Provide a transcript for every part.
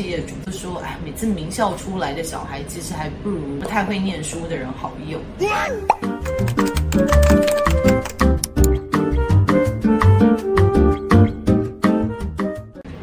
企业主就说：“哎，每次名校出来的小孩，其实还不如不太会念书的人好用。”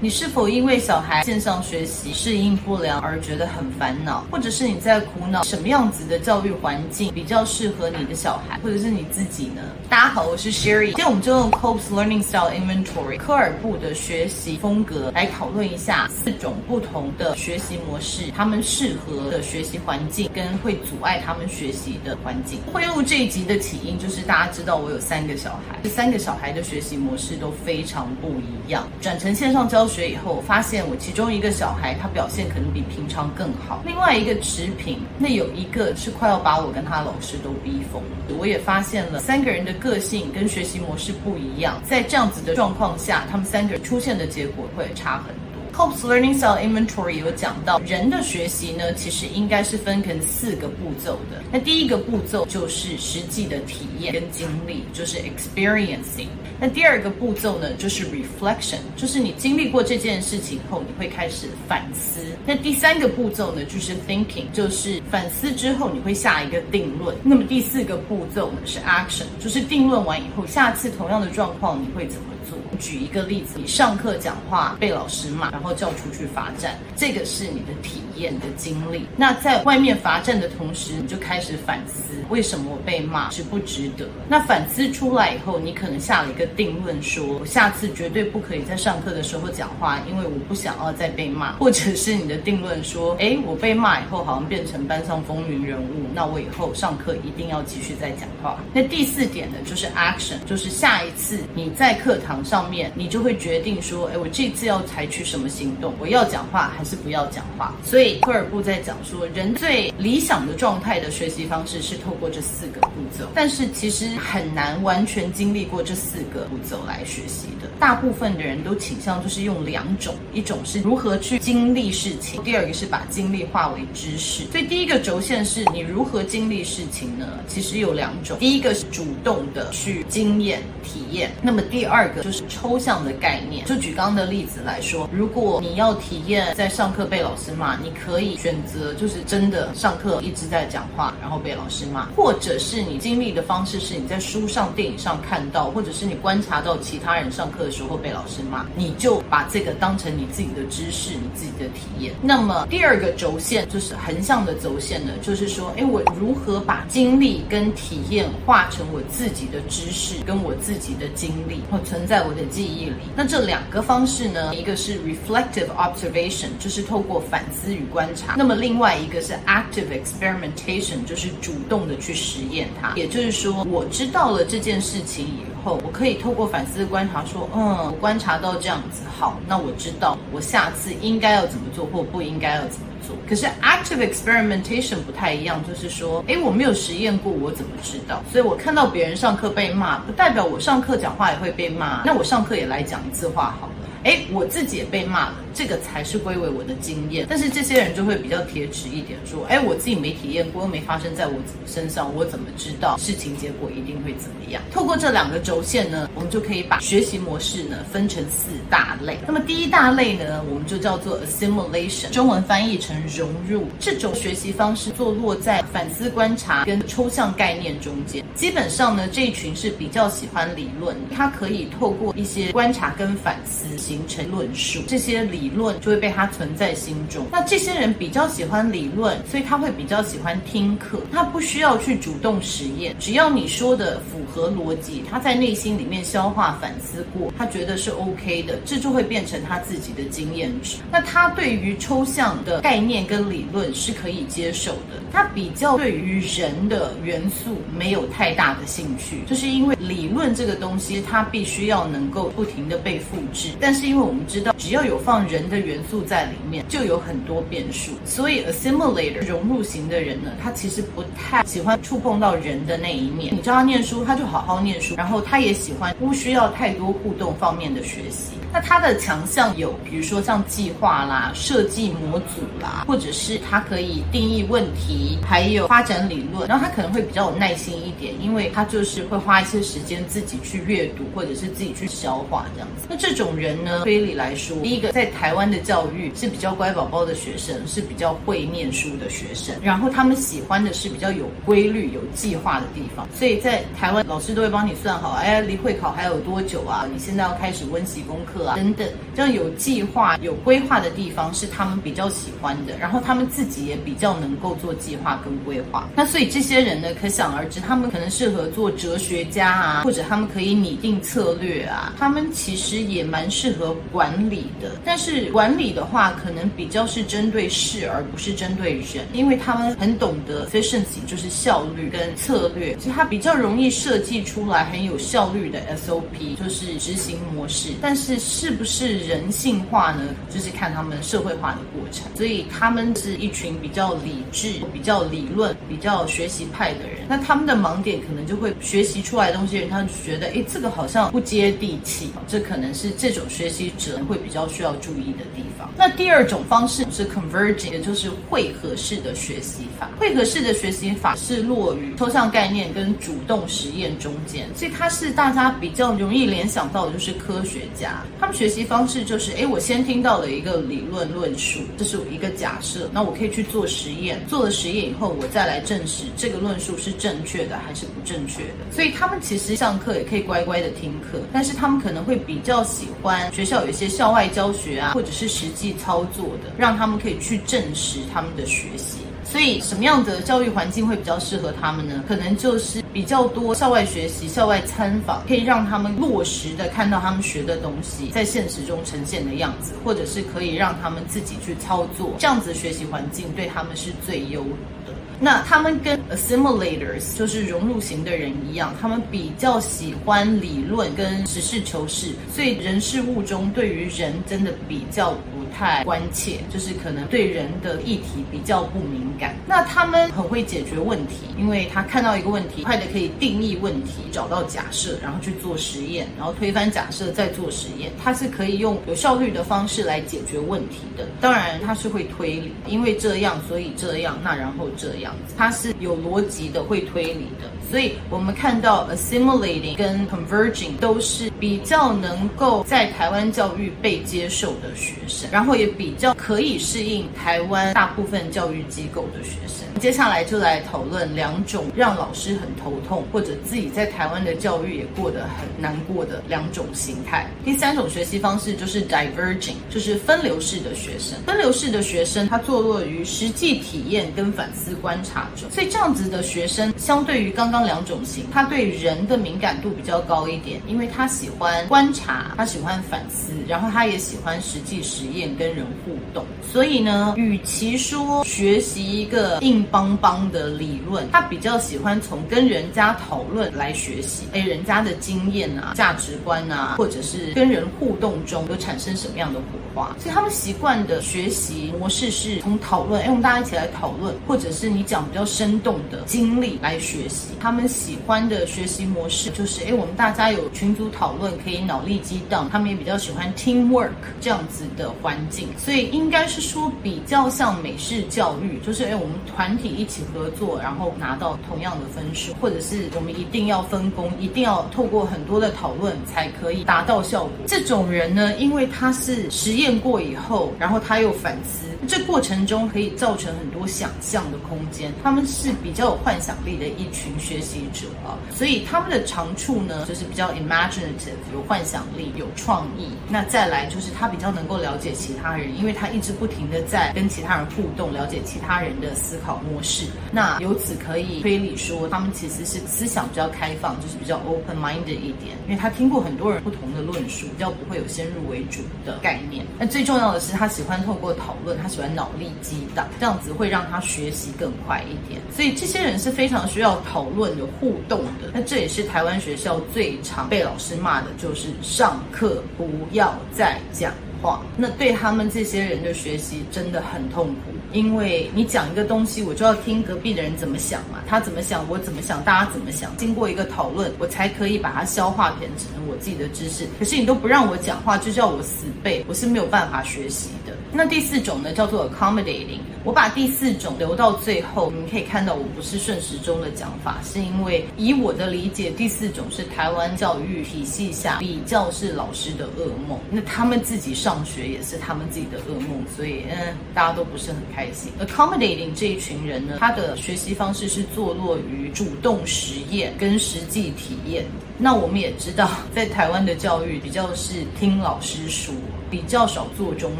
你是否因为小孩线上学习适应不良而觉得很烦恼，或者是你在苦恼什么样子的教育环境比较适合你的小孩，或者是你自己呢？大家好，我是 Sherry，今天我们就用 Kolb's Learning Style Inventory 科尔布的学习风格来讨论一下四种不同的学习模式，他们适合的学习环境跟会阻碍他们学习的环境。会录这一集的起因就是大家知道我有三个小孩，这三个小孩的学习模式都非常不一样，转成线上教学。学以后，我发现我其中一个小孩他表现可能比平常更好，另外一个持平，那有一个是快要把我跟他老师都逼疯。我也发现了三个人的个性跟学习模式不一样，在这样子的状况下，他们三个人出现的结果会差很多。Kolb's Learning Style Inventory 有讲到，人的学习呢，其实应该是分成四个步骤的。那第一个步骤就是实际的体验跟经历，就是 experiencing。那第二个步骤呢，就是 reflection，就是你经历过这件事情后，你会开始反思。那第三个步骤呢，就是 thinking，就是反思之后你会下一个定论。那么第四个步骤呢，是 action，就是定论完以后，下次同样的状况你会怎么做？举一个例子，你上课讲话被老师骂，然后叫出去罚站，这个是你的体验的经历。那在外面罚站的同时，你就开始反思，为什么我被骂，值不值得？那反思出来以后，你可能下了一个定论说，下次绝对不可以在上课的时候讲话，因为我不想要再被骂。或者是你的定论说，哎，我被骂以后好像变成班上风云人物，那我以后上课一定要继续再讲话。那第四点呢，就是 action，就是下一次你在课堂上面，你就会决定说，哎，我这次要采取什么行动？我要讲话还是不要讲话？所以科尔布在讲说，人最理想的状态的学习方式是透过这四个步骤，但是其实很难完全经历过这四个步骤来学习的。大部分的人都倾向就是用两种，一种是如何去经历事情，第二个是把经历化为知识。所以第一个轴线是你如何经历事情呢？其实有两种，第一个是主动的去经验体验，那么第二个就是抽象的概念。就举刚刚的例子来说，如果你要体验在上课被老师骂，你可以选择就是真的上课一直在讲话，然后被老师骂，或者是你经历的方式是你在书上、电影上看到，或者是你观察到其他人上课的时候被老师骂，你就把这个当成你自己的知识、你自己的体验。那么第二个轴线就是横向的轴线呢，就是说，哎，我如何把经历跟体验化成我自己的知识跟我自己的经历，然后存在我的记忆里。那这两个方式呢，一个是 reflective observation，就是透过反思与观察；那么另外一个是 active experimentation，就是主动的去实验它。也就是说，我知道了这件事情以后，我可以透过反思观察说，嗯，我观察到这样子，好，那我知道我下次应该要怎么做，或不应该要怎么可是 active experimentation 不太一样，就是说，诶，我没有实验过，我怎么知道？所以我看到别人上课被骂，不代表我上课讲话也会被骂。那我上课也来讲一次话好了。诶，我自己也被骂了。这个才是归为我的经验，但是这些人就会比较铁齿一点，说，哎，我自己没体验过，又没发生在我身上，我怎么知道事情结果一定会怎么样？透过这两个轴线呢，我们就可以把学习模式呢分成四大类。那么第一大类呢，我们就叫做 assimilation，中文翻译成融入。这种学习方式坐落在反思观察跟抽象概念中间。基本上呢，这一群是比较喜欢理论，它可以透过一些观察跟反思形成论述，这些理。理论就会被他存在心中。那这些人比较喜欢理论，所以他会比较喜欢听课。他不需要去主动实验，只要你说的符合逻辑，他在内心里面消化反思过，他觉得是 OK 的，这就会变成他自己的经验值。那他对于抽象的概念跟理论是可以接受的。他比较对于人的元素没有太大的兴趣，就是因为理论这个东西，它必须要能够不停的被复制。但是因为我们知道，只要有放人。人的元素在里面就有很多变数，所以 assimilator 融入型的人呢，他其实不太喜欢触碰到人的那一面。你教他念书，他就好好念书，然后他也喜欢不需要太多互动方面的学习。那他的强项有，比如说像计划啦、设计模组啦，或者是他可以定义问题，还有发展理论。然后他可能会比较有耐心一点，因为他就是会花一些时间自己去阅读，或者是自己去消化这样子。那这种人呢，推理来说，第一个在台湾的教育是比较乖宝宝的学生，是比较会念书的学生，然后他们喜欢的是比较有规律、有计划的地方。所以在台湾，老师都会帮你算好，哎，离会考还有多久啊？你现在要开始温习功课啊，等等，这样有计划、有规划的地方是他们比较喜欢的，然后他们自己也比较能够做计划跟规划。那所以这些人呢，可想而知，他们可能适合做哲学家啊，或者他们可以拟定策略啊，他们其实也蛮适合管理的。但是是管理的话，可能比较是针对事而不是针对人，因为他们很懂得 efficiency，就是效率跟策略，其实他比较容易设计出来很有效率的 SOP，就是执行模式。但是是不是人性化呢？就是看他们社会化的过程。所以他们是一群比较理智、比较理论、比较学习派的人。那他们的盲点可能就会学习出来的东西，人他就觉得，哎，这个好像不接地气。这可能是这种学习者会比较需要注意的地方。那第二种方式是 converging，也就是汇合式的学习法。汇合式的学习法是落于抽象概念跟主动实验中间，所以它是大家比较容易联想到的就是科学家。他们学习方式就是，哎，我先听到了一个理论论述，这是一个假设，那我可以去做实验，做了实验以后，我再来证实这个论述是正确的还是不正确的。所以他们其实上课也可以乖乖的听课，但是他们可能会比较喜欢学校有一些校外教学啊或者是实际操作的，让他们可以去证实他们的学习。所以什么样的教育环境会比较适合他们呢？可能就是比较多校外学习、校外参访，可以让他们落实的看到他们学的东西在现实中呈现的样子，或者是可以让他们自己去操作，这样子学习环境对他们是最优的。那他们跟 assimilators 就是融入型的人一样，他们比较喜欢理论跟实事求是，所以人事物中对于人真的比较不太关切，就是可能对人的议题比较不敏感。那他们很会解决问题，因为他看到一个问题，快的可以定义问题，找到假设，然后去做实验，然后推翻假设再做实验。他是可以用有效率的方式来解决问题的。当然他是会推理，因为这样所以这样，那然后这样。他是有逻辑的，会推理的，所以我们看到 assimilating 跟 converging 都是比较能够在台湾教育被接受的学生，然后也比较可以适应台湾大部分教育机构的学生。接下来就来讨论两种让老师很头痛，或者自己在台湾的教育也过得很难过的两种形态。第三种学习方式就是 diverging，就是分流式的学生。分流式的学生，他坐落于实际体验跟反思观察中，所以这样子的学生，相对于刚刚两种型，他对人的敏感度比较高一点，因为他喜欢观察，他喜欢反思，然后他也喜欢实际实验跟人互动。所以呢，与其说学习一个硬邦邦的理论，他比较喜欢从跟人家讨论来学习，哎，人家的经验啊、价值观啊，或者是跟人互动中有产生什么样的火花。所以他们习惯的学习模式是从讨论，哎，我们大家一起来讨论，或者是你讲比较生动的经历来学习。他们喜欢的学习模式就是，哎，我们大家有群组讨论，可以脑力激荡。他们也比较喜欢 teamwork 这样子的环境，所以应该是说比较像美式教育，就是，哎，我们团。体一起合作，然后拿到同样的分数，或者是我们一定要分工，一定要透过很多的讨论才可以达到效果。这种人呢，因为他是实验过以后，然后他又反思。这过程中可以造成很多想象的空间，他们是比较有幻想力的一群学学习者啊，所以他们的长处呢，就是比较 imaginative，有幻想力，有创意。那再来就是他比较能够了解其他人，因为他一直不停的在跟其他人互动，了解其他人的思考模式。那由此可以推理说，他们其实是思想比较开放，就是比较 open-minded 一点，因为他听过很多人不同的论述，比较不会有先入为主的概念。那最重要的是，他喜欢透过讨论，他。喜欢脑力激荡，这样子会让他学习更快一点。所以这些人是非常需要讨论、有互动的。那这也是台湾学校最常被老师骂的，就是上课不要再讲话，那对他们这些人的学习真的很痛苦，因为你讲一个东西，我就要听隔壁的人怎么想嘛，他怎么想，我怎么想，大家怎么想，经过一个讨论，我才可以把它消化变成我自己的知识。可是你都不让我讲话，就叫我死背，我是没有办法学习的。那第四种呢，叫做 accommodating。我把第四种留到最后，你们可以看到我不是顺时钟的讲法，是因为以我的理解，第四种是台湾教育体系下比较是老师的噩梦。那他们自己上学也是他们自己的噩梦，所以嗯，大家都不是很开心。accommodating 这一群人呢，他的学习方式是坐落于主动实验跟实际体验。那我们也知道，在台湾的教育比较是听老师说。比较少做中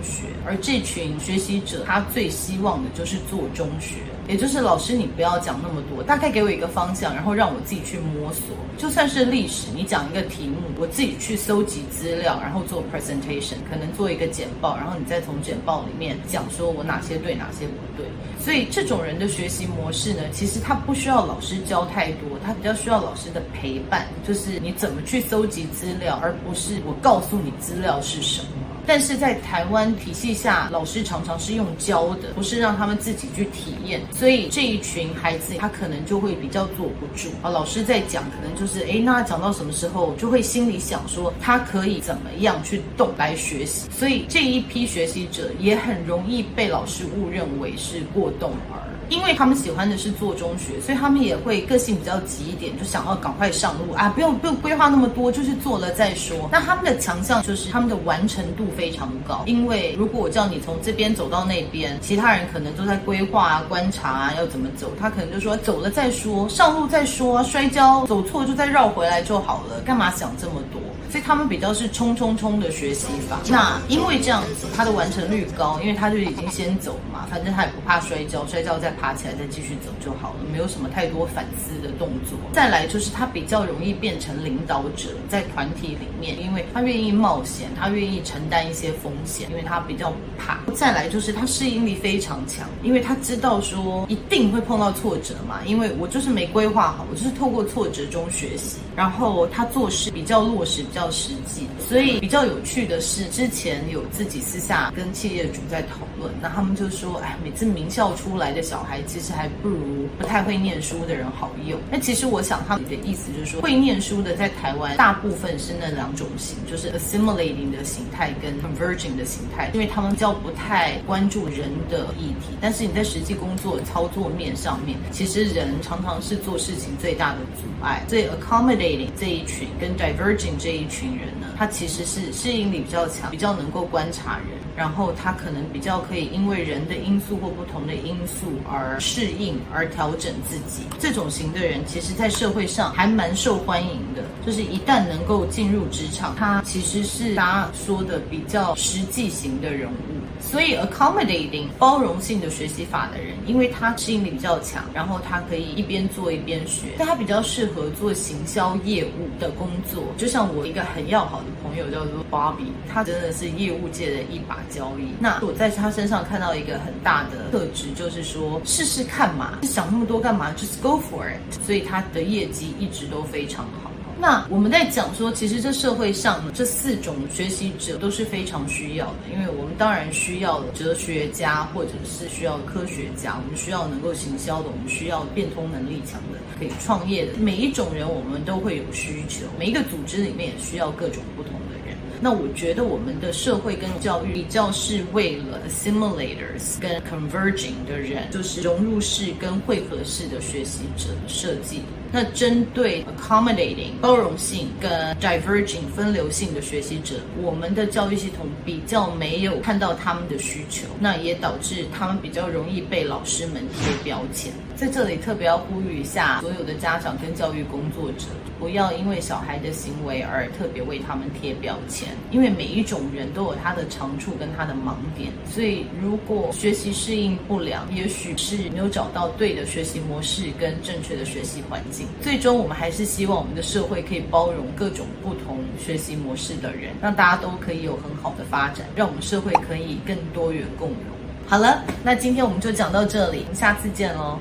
学，而这群学习者他最希望的就是做中学，也就是老师你不要讲那么多，大概给我一个方向，然后让我自己去摸索。就算是历史，你讲一个题目，我自己去搜集资料，然后做 presentation，可能做一个简报，然后你再从简报里面讲说我哪些对，哪些不对。所以这种人的学习模式呢，其实他不需要老师教太多，他比较需要老师的陪伴，就是你怎么去搜集资料，而不是我告诉你资料是什么。但是在台湾体系下，老师常常是用教的，不是让他们自己去体验，所以这一群孩子他可能就会比较坐不住啊。老师在讲，可能就是诶，那讲到什么时候，就会心里想说他可以怎么样去动来学习，所以这一批学习者也很容易被老师误认为是过动儿。因为他们喜欢的是做中学，所以他们也会个性比较急一点，就想要赶快上路啊，不用不用规划那么多，就是做了再说。那他们的强项就是他们的完成度非常高，因为如果我叫你从这边走到那边，其他人可能都在规划啊、观察啊，要怎么走，他可能就说走了再说，上路再说，摔跤走错就再绕回来就好了，干嘛想这么多？所以他们比较是冲冲冲的学习法。那因为这样子，他的完成率高，因为他就已经先走嘛，反正他也不怕摔跤，摔跤再爬起来再继续走就好了，没有什么太多反思的动作。再来就是他比较容易变成领导者，在团体里面，因为他愿意冒险，他愿意承担一些风险，因为他比较不怕。再来就是他适应力非常强，因为他知道说一定会碰到挫折嘛，因为我就是没规划好，我就是透过挫折中学习，然后他做事比较落实。比较实际，所以比较有趣的是，之前有自己私下跟企业主在讨论，那他们就说，哎，每次名校出来的小孩，其实还不如不太会念书的人好用。那其实我想他们的意思就是说，会念书的在台湾大部分是那两种型，就是 assimilating 的形态跟 converging 的形态，因为他们比较不太关注人的议题，但是你在实际工作操作面上面，其实人常常是做事情最大的阻碍。所以 accommodating 这一群跟 diverging 这一。一群人呢，他其实是适应力比较强，比较能够观察人，然后他可能比较可以因为人的因素或不同的因素而适应而调整自己。这种型的人，其实在社会上还蛮受欢迎的。就是一旦能够进入职场，他其实是大家说的比较实际型的人物。所以，accommodating 包容性的学习法的人，因为他适应力比较强，然后他可以一边做一边学，但他比较适合做行销业务的工作。就像我一个很要好的朋友叫做 Bobby，他真的是业务界的一把交椅。那我在他身上看到一个很大的特质，就是说试试看嘛，想那么多干嘛？Just go for it。所以他的业绩一直都非常好。那我们在讲说，其实这社会上这四种学习者都是非常需要的，因为我们当然需要哲学家，或者是需要科学家，我们需要能够行销的，我们需要变通能力强的，可以创业的，每一种人我们都会有需求，每一个组织里面也需要各种不同的人。那我觉得我们的社会跟教育比较是为了 assimilators 跟 converging 的人，就是融入式跟汇合式的学习者设计。那针对 accommodating 包容性跟 diverging 分流性的学习者，我们的教育系统比较没有看到他们的需求，那也导致他们比较容易被老师们贴标签。在这里特别要呼吁一下所有的家长跟教育工作者，不要因为小孩的行为而特别为他们贴标签，因为每一种人都有他的长处跟他的盲点，所以如果学习适应不良，也许是没有找到对的学习模式跟正确的学习环境。最终，我们还是希望我们的社会可以包容各种不同学习模式的人，让大家都可以有很好的发展，让我们社会可以更多元共融。好了，那今天我们就讲到这里，下次见喽。